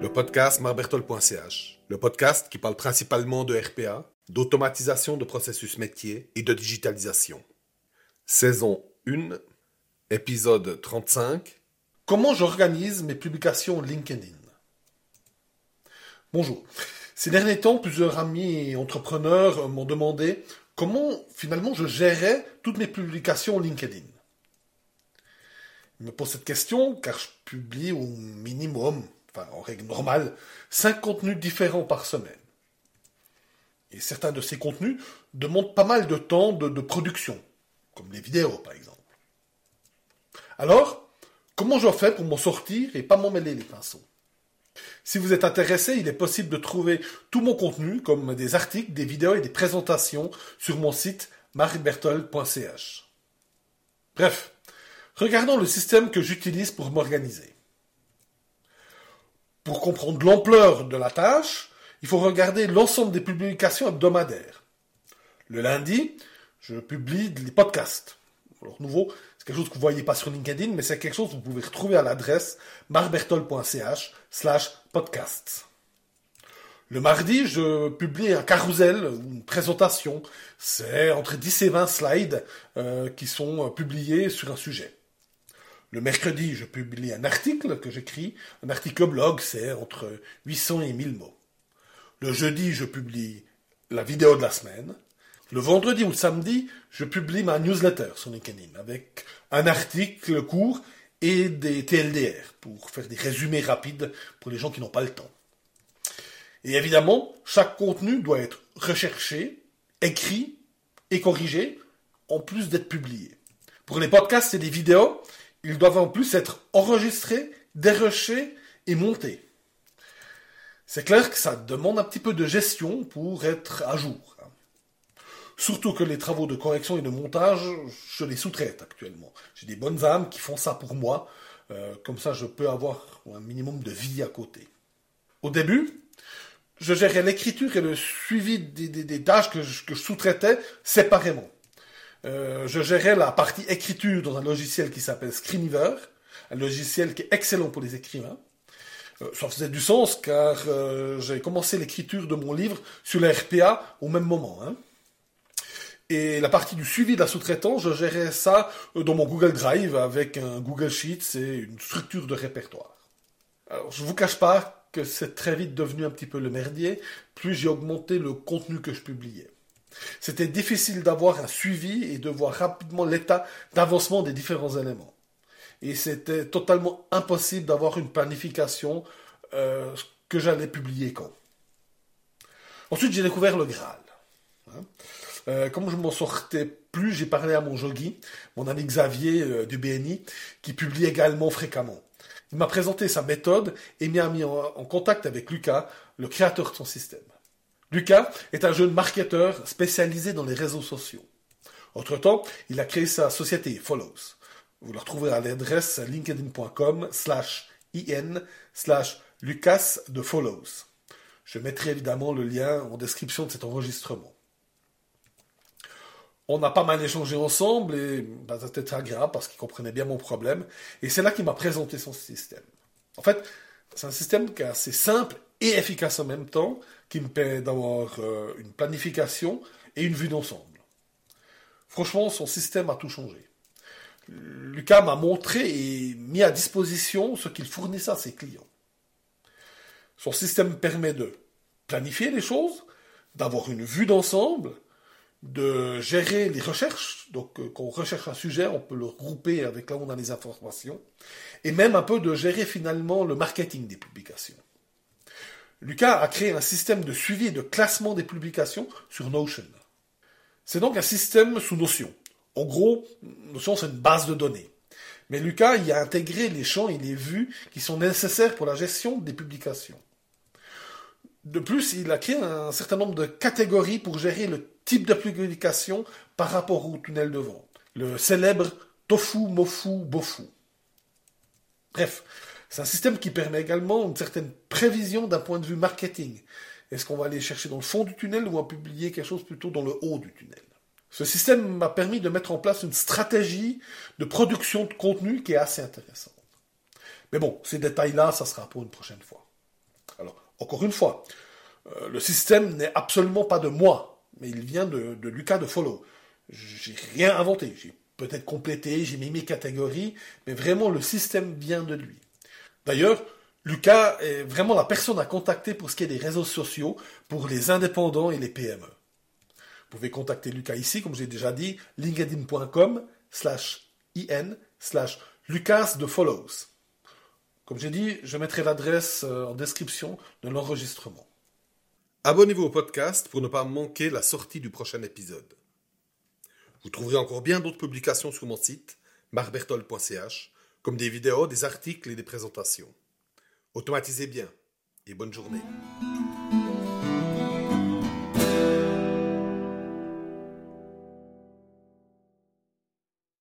Le podcast marbertol.ch, le podcast qui parle principalement de RPA, d'automatisation de processus métier et de digitalisation. Saison 1, épisode 35. Comment j'organise mes publications LinkedIn Bonjour. Ces derniers temps, plusieurs amis et entrepreneurs m'ont demandé comment finalement je gérais toutes mes publications LinkedIn. Me posent cette question car je publie au minimum, enfin en règle normale, 5 contenus différents par semaine. Et certains de ces contenus demandent pas mal de temps de, production, comme les vidéos par exemple. Alors, comment je fais pour m'en sortir et pas m'en mêler les pinceaux? Si vous êtes intéressé, il est possible de trouver tout mon contenu, comme des articles, des vidéos et des présentations, sur mon site marbertol.ch. Bref, regardons le système que j'utilise pour m'organiser. Pour comprendre l'ampleur de la tâche, il faut regarder l'ensemble des publications hebdomadaires. Le lundi, je publie des podcasts. Alors nouveau, c'est quelque chose que vous voyez pas sur LinkedIn, mais c'est quelque chose que vous pouvez retrouver à l'adresse marbertol.ch slash podcasts. Le mardi, je publie un carrousel, une présentation. C'est entre 10 et 20 slides euh, qui sont euh, publiés sur un sujet. Le mercredi, je publie un article que j'écris. Un article blog, c'est entre 800 et 1000 mots. Le jeudi, je publie la vidéo de la semaine. Le vendredi ou le samedi, je publie ma newsletter sur LinkedIn avec un article court et des TLDR pour faire des résumés rapides pour les gens qui n'ont pas le temps. Et évidemment, chaque contenu doit être recherché, écrit et corrigé en plus d'être publié. Pour les podcasts et les vidéos, ils doivent en plus être enregistrés, dérushés et montés. C'est clair que ça demande un petit peu de gestion pour être à jour. Surtout que les travaux de correction et de montage, je les sous-traite actuellement. J'ai des bonnes âmes qui font ça pour moi. Euh, comme ça, je peux avoir un minimum de vie à côté. Au début, je gérais l'écriture et le suivi des, tâches que je, sous-traitais séparément. Euh, je gérais la partie écriture dans un logiciel qui s'appelle Screenweaver, un logiciel qui est excellent pour les écrivains. Euh, ça faisait du sens car j'ai commencé l'écriture de mon livre sur la RPA au même moment. Hein. Et la partie du suivi de la sous-traitance, je gérais ça euh, dans mon Google Drive avec un Google Sheets et une structure de répertoire. Alors, je vous cache pas que c'est très vite devenu un petit peu le merdier, plus j'ai augmenté le contenu que je publiais. C'était difficile d'avoir un suivi et de voir rapidement l'état d'avancement des différents éléments. Et c'était totalement impossible d'avoir une planification euh, que j'allais publier quand. Ensuite, j'ai découvert le Graal. Hein. Euh, comme je m'en sortais plus, j'ai parlé à mon jogi, mon ami Xavier euh, du BNI, qui publie également fréquemment. Il m'a présenté sa méthode et m'a mis en, contact avec Lucas, le créateur de son système. Lucas est un jeune marketeur spécialisé dans les réseaux sociaux. Entre-temps, il a créé sa société Follows. Vous la retrouverez à l'adresse linkedin.com slash in slash lucas de Follows. Je mettrai évidemment le lien en description de cet enregistrement on a pas mal échangé ensemble et bah, c'était très agréable parce qu'il comprenait bien mon problème. Et c'est là qu'il m'a présenté son système. En fait, c'est un système qui est assez simple et efficace en même temps, qui me permet d'avoir euh, une planification et une vue d'ensemble. Franchement, son système a tout changé. Lucas m'a montré et mis à disposition ce qu'il fournissait à ses clients. Son système permet de planifier les choses, d'avoir une vue d'ensemble, de gérer les recherches. Donc, euh, quand on recherche un sujet, on peut le regrouper avec là où on a les informations. Et même un peu de gérer finalement le marketing des publications. Lucas a créé un système de suivi et de classement des publications sur Notion. C'est donc un système sous Notion. En gros, Notion, c'est une base de données. Mais Lucas y a intégré les champs et les vues qui sont nécessaires pour la gestion des publications. De plus, il a créé un certain nombre de catégories pour gérer le type de publication par rapport au tunnel de vente. Le célèbre tofu, mofu, bofu. Bref, c'est un système qui permet également une certaine prévision d'un point de vue marketing. Est-ce qu'on va aller chercher dans le fond du tunnel ou on va publier quelque chose plutôt dans le haut du tunnel? Ce système m'a permis de mettre en place une stratégie de production de contenu qui est assez intéressante. Mais bon, ces détails-là, ça sera pour une prochaine fois. Alors, encore une fois, euh, le système n'est absolument pas de moi, mais il vient de, de Lucas de Follow. J'ai rien inventé, j'ai peut-être complété, j'ai mis mes catégories, mais vraiment le système vient de lui. D'ailleurs, Lucas est vraiment la personne à contacter pour ce qui est des réseaux sociaux pour les indépendants et les PME. Vous pouvez contacter Lucas ici, comme j'ai déjà dit, linkedin.com slash in slash lucas de follows. Comme j'ai dit, je mettrai l'adresse euh, en description de l'enregistrement. Abonnez-vous au podcast pour ne pas manquer la sortie du prochain épisode. Vous trouverez encore bien d'autres publications sur mon site, marbertol.ch, comme des vidéos, des articles et des présentations. Automatisez bien et bonne journée.